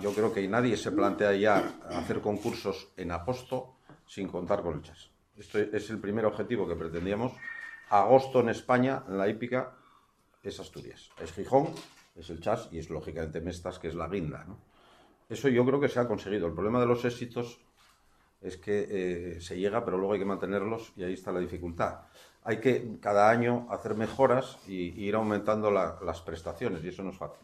Yo creo que nadie se plantea ya hacer concursos en agosto sin contar con el chas. Esto es el primer objetivo que pretendíamos. Agosto en España, en la hípica, es Asturias. Es Gijón, es el chas y es lógicamente Mestas, que es la guinda. ¿no? Eso yo creo que se ha conseguido. El problema de los éxitos es que eh, se llega, pero luego hay que mantenerlos y ahí está la dificultad. Hay que cada año hacer mejoras y, y ir aumentando la, las prestaciones y eso no es fácil.